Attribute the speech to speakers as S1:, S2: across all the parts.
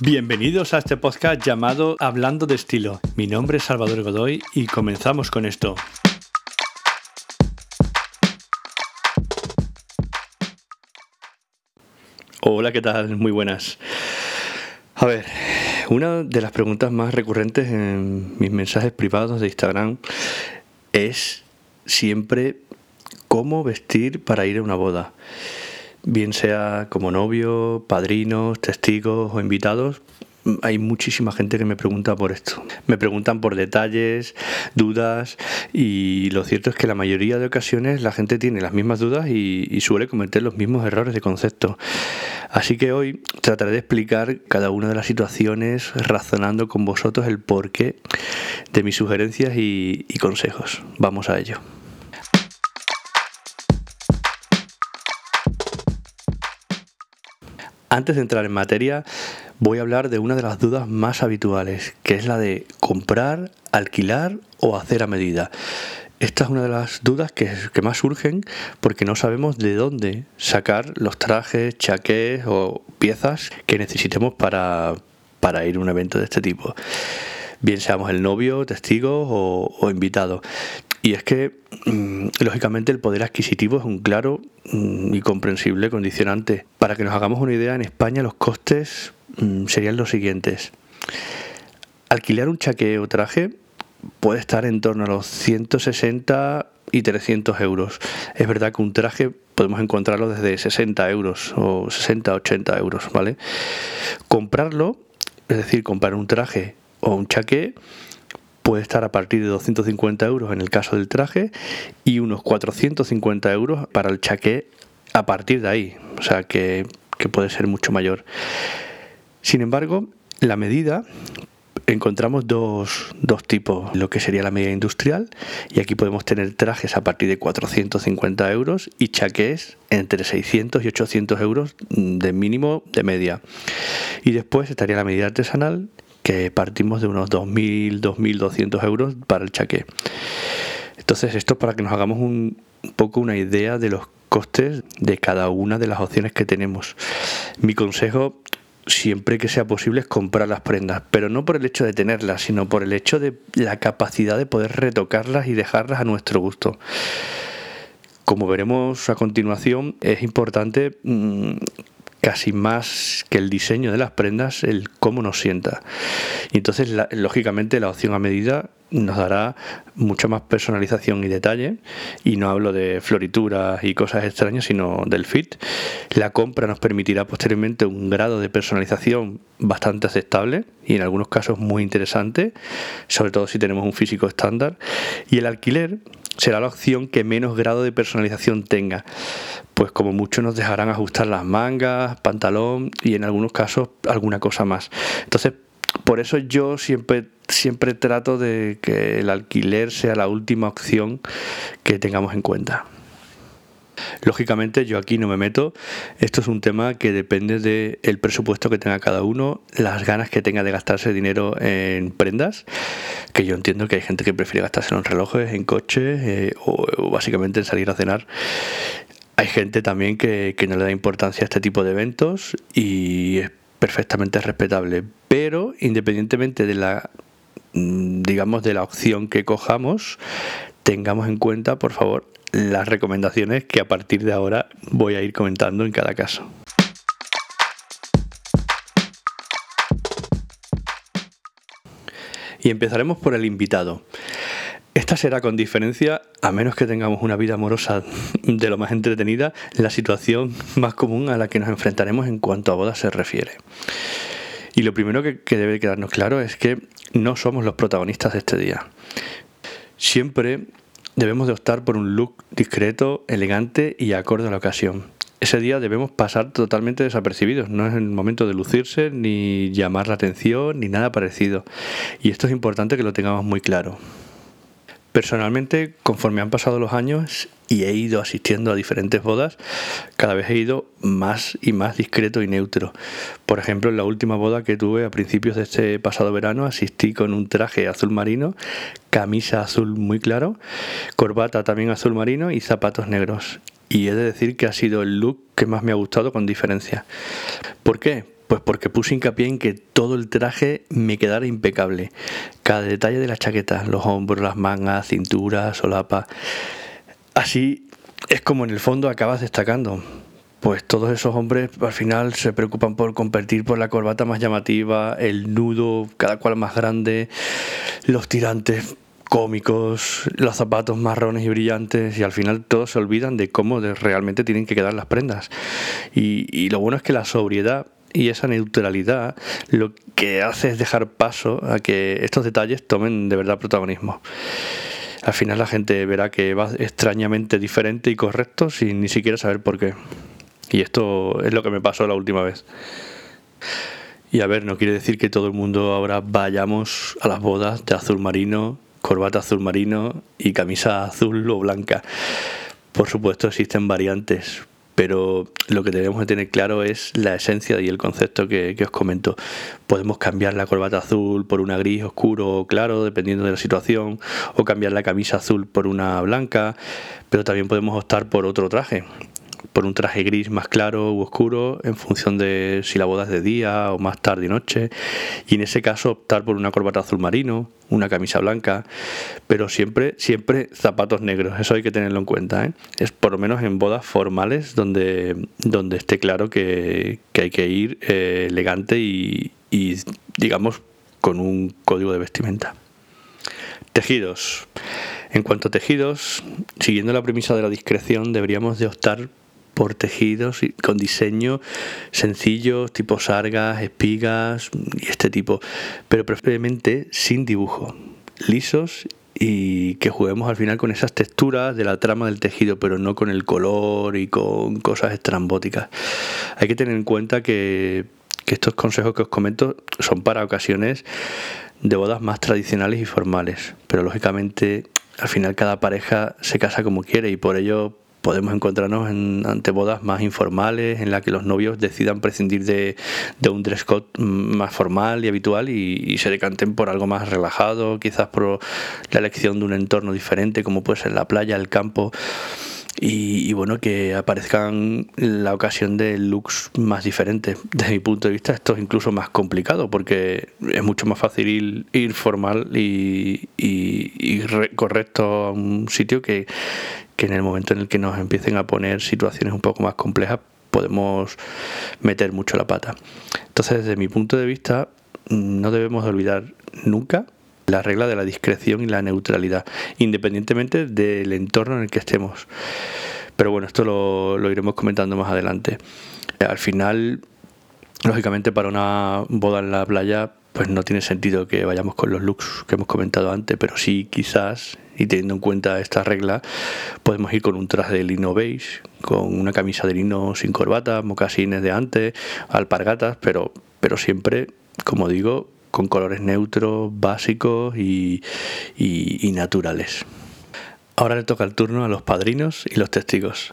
S1: Bienvenidos a este podcast llamado Hablando de Estilo. Mi nombre es Salvador Godoy y comenzamos con esto. Hola, ¿qué tal? Muy buenas. A ver, una de las preguntas más recurrentes en mis mensajes privados de Instagram es siempre cómo vestir para ir a una boda bien sea como novio, padrinos, testigos o invitados, hay muchísima gente que me pregunta por esto. Me preguntan por detalles, dudas y lo cierto es que la mayoría de ocasiones la gente tiene las mismas dudas y, suele cometer los mismos errores de concepto. Así que hoy trataré de explicar cada una de las situaciones razonando con vosotros el porqué de mis sugerencias y consejos. Vamos a ello. Antes de entrar en materia, voy a hablar de una de las dudas más habituales, que es la de comprar, alquilar o hacer a medida. Esta es una de las dudas que, más surgen porque no sabemos de dónde sacar los trajes, chaqués o piezas que necesitemos para, para ir a un evento de este tipo. Bien seamos el novio, testigo o, o invitado. Y es que, mm, lógicamente, el poder adquisitivo es un claro y comprensible condicionante. Para que nos hagamos una idea, en España los costes mm, serían los siguientes. Alquilar un chaqueo o traje puede estar en torno a los 160 y 300 euros. Es verdad que un traje podemos encontrarlo desde 60 euros o 60, 80 euros, ¿vale? Comprarlo, es decir, comprar un traje o un chaqué, puede estar a partir de 250 euros en el caso del traje y unos 450 euros para el chaqué a partir de ahí, o sea que, puede ser mucho mayor. Sin embargo, la medida encontramos dos, dos, tipos, lo que sería la medida industrial, y aquí podemos tener trajes a partir de 450 euros y chaqués entre 600 y 800 euros de mínimo de media. Y después estaría la medida artesanal, que partimos de unos 2.000, 2.200 euros para el chaqué. Entonces esto para que nos hagamos un, poco una idea de los costes de cada una de las opciones que tenemos. Mi consejo siempre que sea posible es comprar las prendas, pero no por el hecho de tenerlas, sino por el hecho de la capacidad de poder retocarlas y dejarlas a nuestro gusto. Como veremos a continuación, es importante mm, casi más que el diseño de las prendas, el cómo nos sienta. Y entonces, lógicamente, la opción a medida nos dará mucha más personalización y detalle. Y no hablo de florituras y cosas extrañas, sino del fit. La compra nos permitirá posteriormente un grado de personalización bastante aceptable y en algunos casos muy interesante, sobre todo si tenemos un físico estándar. Y el alquiler será la opción que menos grado de personalización tenga pues como mucho nos dejarán ajustar las mangas, pantalón y en algunos casos alguna cosa más. Entonces, por eso yo siempre siempre trato de que el alquiler sea la última opción que tengamos en cuenta. Lógicamente yo aquí no me meto, esto es un tema que depende del presupuesto que tenga cada uno, las ganas que tenga de gastarse dinero en prendas, que yo entiendo que hay gente que prefiere gastarse en relojes, en coches eh, o, básicamente en salir a cenar. Hay gente también que, no le da importancia a este tipo de eventos y es perfectamente respetable. Pero independientemente de la mm, digamos de la opción que cojamos, tengamos en cuenta, por favor, las recomendaciones que a partir de ahora voy a ir comentando en cada caso. Y empezaremos por el invitado. Esta será con diferencia, a menos que tengamos una vida amorosa de lo más entretenida, la situación más común a la que nos enfrentaremos en cuanto a bodas se refiere. Y lo primero que, debe quedarnos claro es que no somos los protagonistas de este día. Siempre debemos de optar por un look discreto, elegante y acorde a la ocasión. Ese día debemos pasar totalmente desapercibidos, no es el momento de lucirse, ni llamar la atención, ni nada parecido. Y esto es importante que lo tengamos muy claro. Personalmente, conforme han pasado los años y he ido asistiendo a diferentes bodas, cada vez he ido más y más discreto y neutro. Por ejemplo, en la última boda que tuve a principios de este pasado verano, asistí con un traje azul marino, camisa azul muy claro, corbata también azul marino y zapatos negros. Y he de decir que ha sido el look que más me ha gustado con diferencia. ¿Por qué? Pues porque puse hincapié en que todo el traje me quedara impecable. Cada detalle de la chaqueta, los hombros, las mangas, cintura, solapa. Así es como en el fondo acabas destacando. Pues todos esos hombres al final se preocupan por competir por la corbata más llamativa, el nudo cada cual más grande, los tirantes cómicos, los zapatos marrones y brillantes y al final todos se olvidan de cómo realmente tienen que quedar las prendas. Y, lo bueno es que la sobriedad y esa neutralidad lo que hace es dejar paso a que estos detalles tomen de verdad protagonismo. Al final la gente verá que va extrañamente diferente y correcto sin ni siquiera saber por qué. Y esto es lo que me pasó la última vez. Y a ver, no quiere decir que todo el mundo ahora vayamos a las bodas de azul marino corbata azul marino y camisa azul o blanca. Por supuesto existen variantes, pero lo que tenemos que tener claro es la esencia y el concepto que, os comento. Podemos cambiar la corbata azul por una gris oscuro o claro, dependiendo de la situación, o cambiar la camisa azul por una blanca, pero también podemos optar por otro traje por un traje gris más claro u oscuro en función de si la boda es de día o más tarde y noche y en ese caso optar por una corbata azul marino, una camisa blanca, pero siempre siempre zapatos negros, eso hay que tenerlo en cuenta, ¿eh? es por lo menos en bodas formales donde, donde esté claro que, hay que ir eh, elegante y, y digamos con un código de vestimenta. Tejidos. En cuanto a tejidos, siguiendo la premisa de la discreción, deberíamos de optar por tejidos con diseño sencillo, tipo sargas, espigas y este tipo, pero preferiblemente sin dibujo, lisos y que juguemos al final con esas texturas de la trama del tejido, pero no con el color y con cosas estrambóticas. Hay que tener en cuenta que, que estos consejos que os comento son para ocasiones de bodas más tradicionales y formales, pero lógicamente al final cada pareja se casa como quiere y por ello podemos encontrarnos en, ante bodas más informales en las que los novios decidan prescindir de, un dress code más formal y habitual y, se decanten por algo más relajado, quizás por la elección de un entorno diferente como puede ser la playa, el campo. Y, bueno, que aparezcan la ocasión de looks más diferentes. Desde mi punto de vista, esto es incluso más complicado porque es mucho más fácil ir, formal y, y, correcto a un sitio que, que en el momento en el que nos empiecen a poner situaciones un poco más complejas podemos meter mucho la pata. Entonces, desde mi punto de vista, no debemos olvidar nunca la regla de la discreción y la neutralidad, independientemente del entorno en el que estemos. Pero bueno, esto lo, iremos comentando más adelante. Al final, lógicamente, para una boda en la playa, pues no tiene sentido que vayamos con los looks que hemos comentado antes, pero sí quizás, y teniendo en cuenta esta regla, podemos ir con un traje de lino beige, con una camisa de lino sin corbata, mocasines de antes, alpargatas, pero, pero siempre, como digo, con colores neutros, básicos y, naturales. Ahora le toca el turno a los padrinos y los testigos.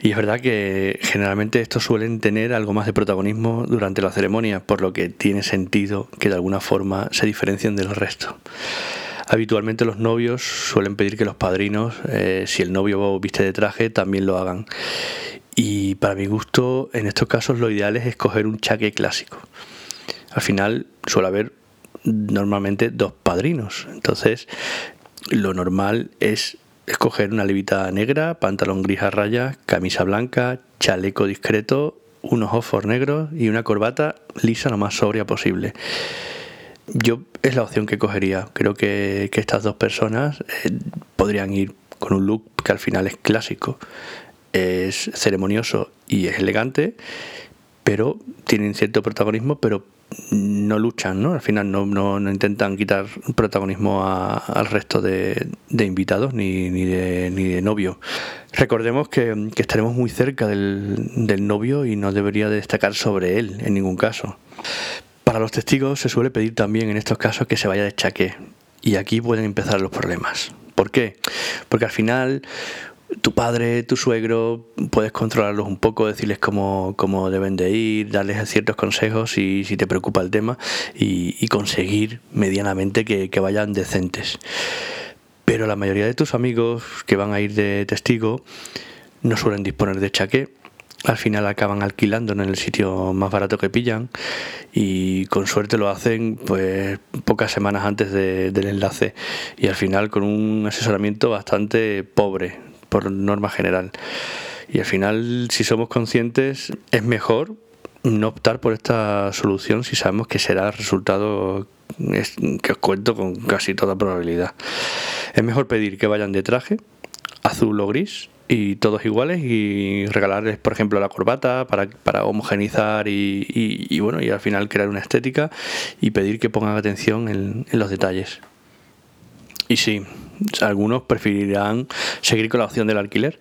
S1: Y es verdad que generalmente estos suelen tener algo más de protagonismo durante la ceremonia, por lo que tiene sentido que de alguna forma se diferencien del resto. Habitualmente los novios suelen pedir que los padrinos, eh, si el novio viste de traje, también lo hagan. Y para mi gusto, en estos casos lo ideal es escoger un chaque clásico. Al final suele haber normalmente dos padrinos. Entonces, lo normal es escoger una levita negra, pantalón gris a rayas, camisa blanca, chaleco discreto, unos ojos negros y una corbata lisa lo más sobria posible. Yo es la opción que cogería. Creo que, estas dos personas eh, podrían ir con un look que al final es clásico, es ceremonioso y es elegante, pero tienen cierto protagonismo, pero no luchan, ¿no? Al final no, no, intentan quitar protagonismo al resto de, invitados ni, ni, de, ni de novio. Recordemos que, estaremos muy cerca del, del, novio y no debería destacar sobre él en ningún caso. Para los testigos se suele pedir también en estos casos que se vaya de chaqué y aquí pueden empezar los problemas. ¿Por qué? Porque al final tu padre, tu suegro, puedes controlarlos un poco, decirles cómo, cómo deben de ir, darles ciertos consejos si, si te preocupa el tema y, conseguir medianamente que, que, vayan decentes. Pero la mayoría de tus amigos que van a ir de testigo no suelen disponer de chaqué al final acaban alquilando en el sitio más barato que pillan y con suerte lo hacen pues pocas semanas antes del enlace y al final con un asesoramiento bastante pobre por norma general. Y al final, si somos conscientes, es mejor no optar por esta solución si sabemos que será el resultado que os cuento con casi toda probabilidad. Es mejor pedir que vayan de traje, azul o gris, y todos iguales y regalarles por ejemplo la corbata para, para homogenizar y, bueno y al final crear una estética y pedir que pongan atención en, en los detalles y sí algunos preferirán seguir con la opción del alquiler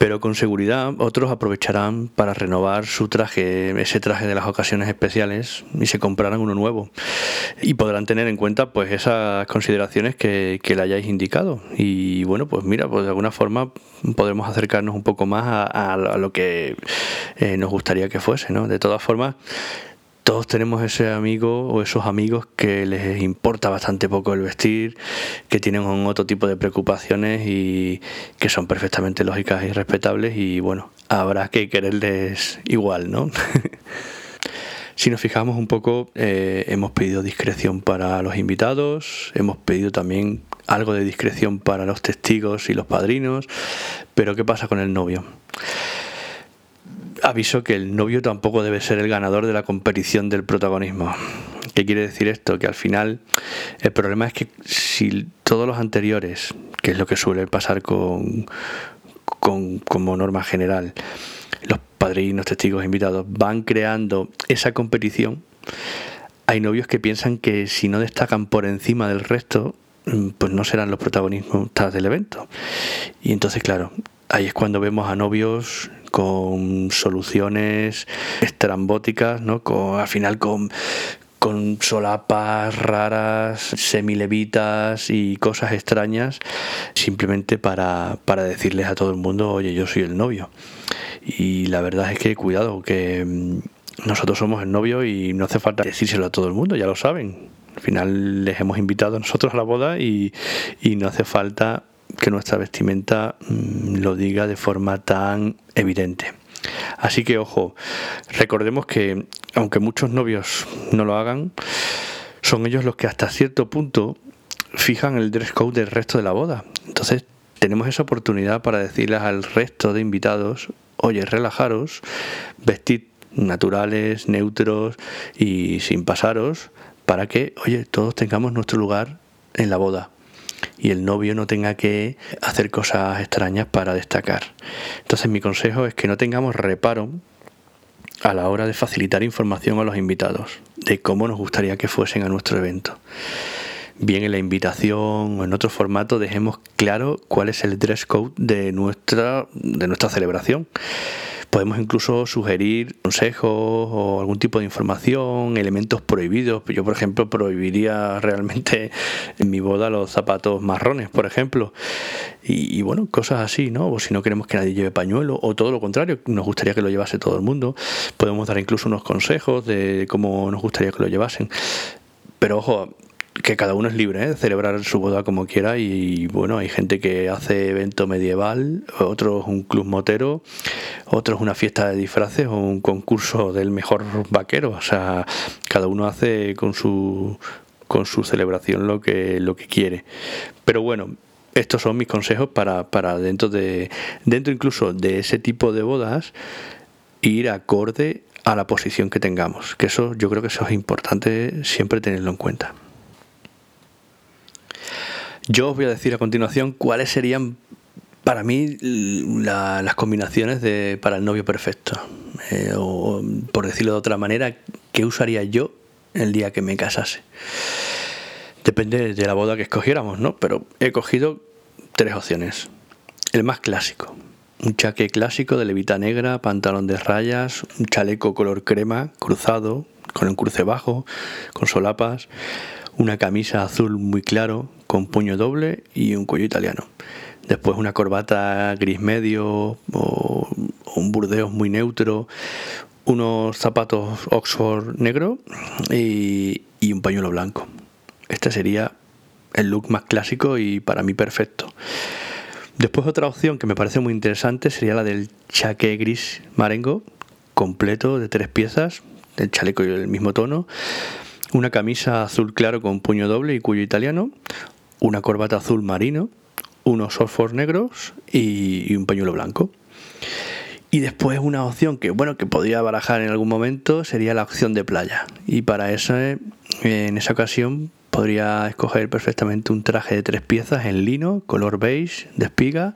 S1: pero con seguridad otros aprovecharán para renovar su traje, ese traje de las ocasiones especiales y se comprarán uno nuevo y podrán tener en cuenta pues esas consideraciones que, le hayáis indicado y bueno pues mira pues de alguna forma podremos acercarnos un poco más a, lo que eh, nos gustaría que fuese, ¿no? De todas formas todos tenemos ese amigo o esos amigos que les importa bastante poco el vestir, que tienen otro tipo de preocupaciones y que son perfectamente lógicas y respetables y bueno, habrá que quererles igual, ¿no? si nos fijamos un poco, eh, hemos pedido discreción para los invitados, hemos pedido también algo de discreción para los testigos y los padrinos, pero ¿qué pasa con el novio? Aviso que el novio tampoco debe ser el ganador de la competición del protagonismo. ¿Qué quiere decir esto? Que al final el problema es que si todos los anteriores, que es lo que suele pasar con, con como norma general, los padrinos, testigos, invitados, van creando esa competición, hay novios que piensan que si no destacan por encima del resto, pues no serán los protagonistas del evento. Y entonces, claro, ahí es cuando vemos a novios con soluciones estrambóticas, ¿no? Con, al final con, con solapas raras, semilevitas y cosas extrañas, simplemente para, para decirles a todo el mundo, oye, yo soy el novio. Y la verdad es que cuidado, que mm, nosotros somos el novio y no hace falta decírselo a todo el mundo, ya lo saben. Al final les hemos invitado a nosotros a la boda y, y no hace falta que nuestra vestimenta mm, lo diga de forma tan evidente. Así que ojo, recordemos que aunque muchos novios no lo hagan, son ellos los que hasta cierto punto fijan el dress code del resto de la boda. Entonces tenemos esa oportunidad para decirles al resto de invitados, oye, relajaros, vestid naturales, neutros y sin pasaros, para que, oye, todos tengamos nuestro lugar en la boda y el novio no tenga que hacer cosas extrañas para destacar. Entonces mi consejo es que no tengamos reparo a la hora de facilitar información a los invitados de cómo nos gustaría que fuesen a nuestro evento. Bien en la invitación o en otro formato dejemos claro cuál es el dress code de nuestra, de nuestra celebración Podemos incluso sugerir consejos o algún tipo de información, elementos prohibidos. Yo, por ejemplo, prohibiría realmente en mi boda los zapatos marrones, por ejemplo. Y, bueno, cosas así, ¿no? O si no queremos que nadie lleve pañuelo, o todo lo contrario, nos gustaría que lo llevase todo el mundo. Podemos dar incluso unos consejos de cómo nos gustaría que lo llevasen. Pero ojo, que cada uno es libre ¿eh? de celebrar su boda como quiera y bueno, hay gente que hace evento medieval, otros un club motero, otros una fiesta de disfraces o un concurso del mejor vaquero, o sea, cada uno hace con su con su celebración lo que lo que quiere. Pero bueno, estos son mis consejos para, para dentro de dentro incluso de ese tipo de bodas ir acorde a la posición que tengamos, que eso yo creo que eso es importante siempre tenerlo en cuenta. Yo os voy a decir a continuación cuáles serían para mí las combinaciones de, para el novio perfecto. Eh, o por decirlo de otra manera, ¿qué usaría yo el día que me casase? Depende de la boda que escogiéramos, ¿no? Pero he cogido tres opciones. El más clásico. Un chaque clásico de levita negra, pantalón de rayas, un chaleco color crema, cruzado, con un cruce bajo, con solapas, una camisa azul muy claro, con puño doble y un cuello italiano. Después una corbata gris medio o un burdeos muy neutro, unos zapatos Oxford negro y, un pañuelo blanco. Este sería el look más clásico y para mí perfecto. Después otra opción que me parece muy interesante sería la del chaqué gris marengo, completo de tres piezas, el chaleco y el mismo tono, una camisa azul claro con puño doble y cuello italiano, una corbata azul marino, unos oxford negros y, un pañuelo blanco. Y después una opción que bueno que podría barajar en algún momento sería la opción de playa. Y para eso en esa ocasión podría escoger perfectamente un traje de tres piezas en lino, color beige, de espiga,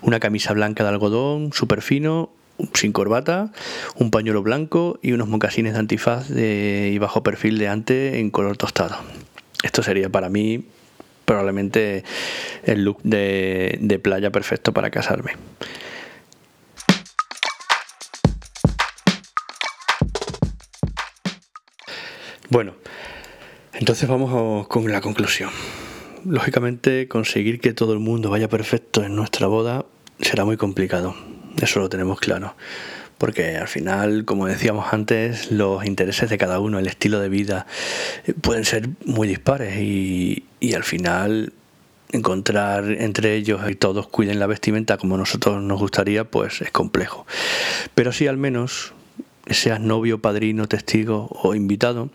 S1: una camisa blanca de algodón, súper fino, sin corbata, un pañuelo blanco y unos mocasines de antifaz y bajo perfil de ante en color tostado. Esto sería para mí probablemente el look de, de playa perfecto para casarme. Bueno, entonces vamos con la conclusión. Lógicamente conseguir que todo el mundo vaya perfecto en nuestra boda será muy complicado, eso lo tenemos claro porque al final, como decíamos antes, los intereses de cada uno, el estilo de vida, eh, pueden ser muy dispares y, al final encontrar entre ellos y todos cuiden la vestimenta como nosotros nos gustaría, pues es complejo. Pero sí al menos, seas novio, padrino, testigo o invitado,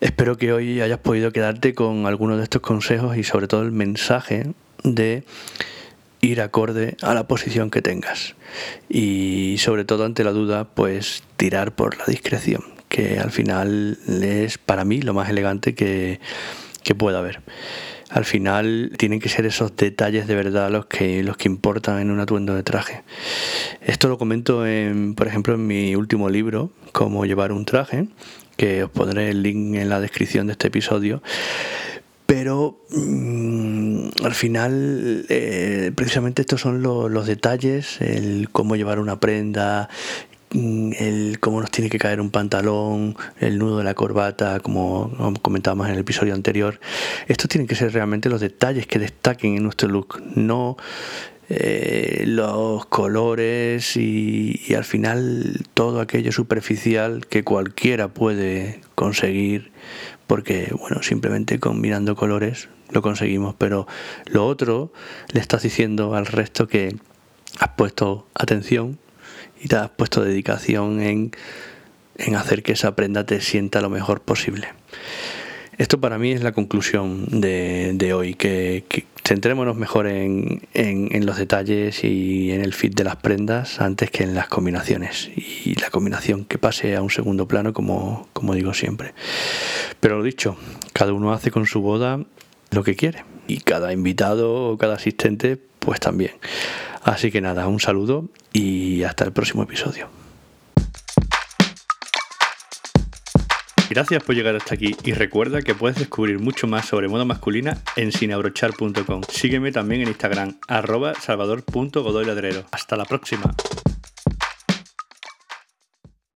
S1: espero que hoy hayas podido quedarte con algunos de estos consejos y sobre todo el mensaje de ir acorde a la posición que tengas. Y sobre todo ante la duda, pues tirar por la discreción, que al final es para mí lo más elegante que, pueda haber. Al final tienen que ser esos detalles de verdad los que, los que importan en un atuendo de traje. Esto lo comento, en, por ejemplo, en mi último libro, Cómo llevar un traje, que os pondré el link en la descripción de este episodio pero mm, al final eh, precisamente estos son los detalles, el cómo llevar una prenda, mm, el cómo nos tiene que caer un pantalón, el nudo de la corbata, como comentábamos en el episodio anterior. Estos tienen que ser realmente los detalles que destaquen en nuestro look, no eh, los colores y, y, al final todo aquello superficial que cualquiera puede conseguir porque bueno, simplemente combinando colores lo conseguimos, pero lo otro le estás diciendo al resto que has puesto atención y te has puesto dedicación en, en hacer que esa prenda te sienta lo mejor posible. Esto para mí es la conclusión de, hoy, que, centrémonos mejor en, los detalles y en el fit de las prendas antes que en las combinaciones y la combinación que pase a un segundo plano como, como digo siempre. Pero lo dicho, cada uno hace con su boda lo que quiere y cada invitado o cada asistente pues también. Así que nada, un saludo y hasta el próximo episodio. Gracias por llegar hasta aquí y recuerda que puedes descubrir mucho más sobre moda masculina en sinabrochar.com. Sígueme también en Instagram, arroba salvador.godoyladrero. Hasta la próxima.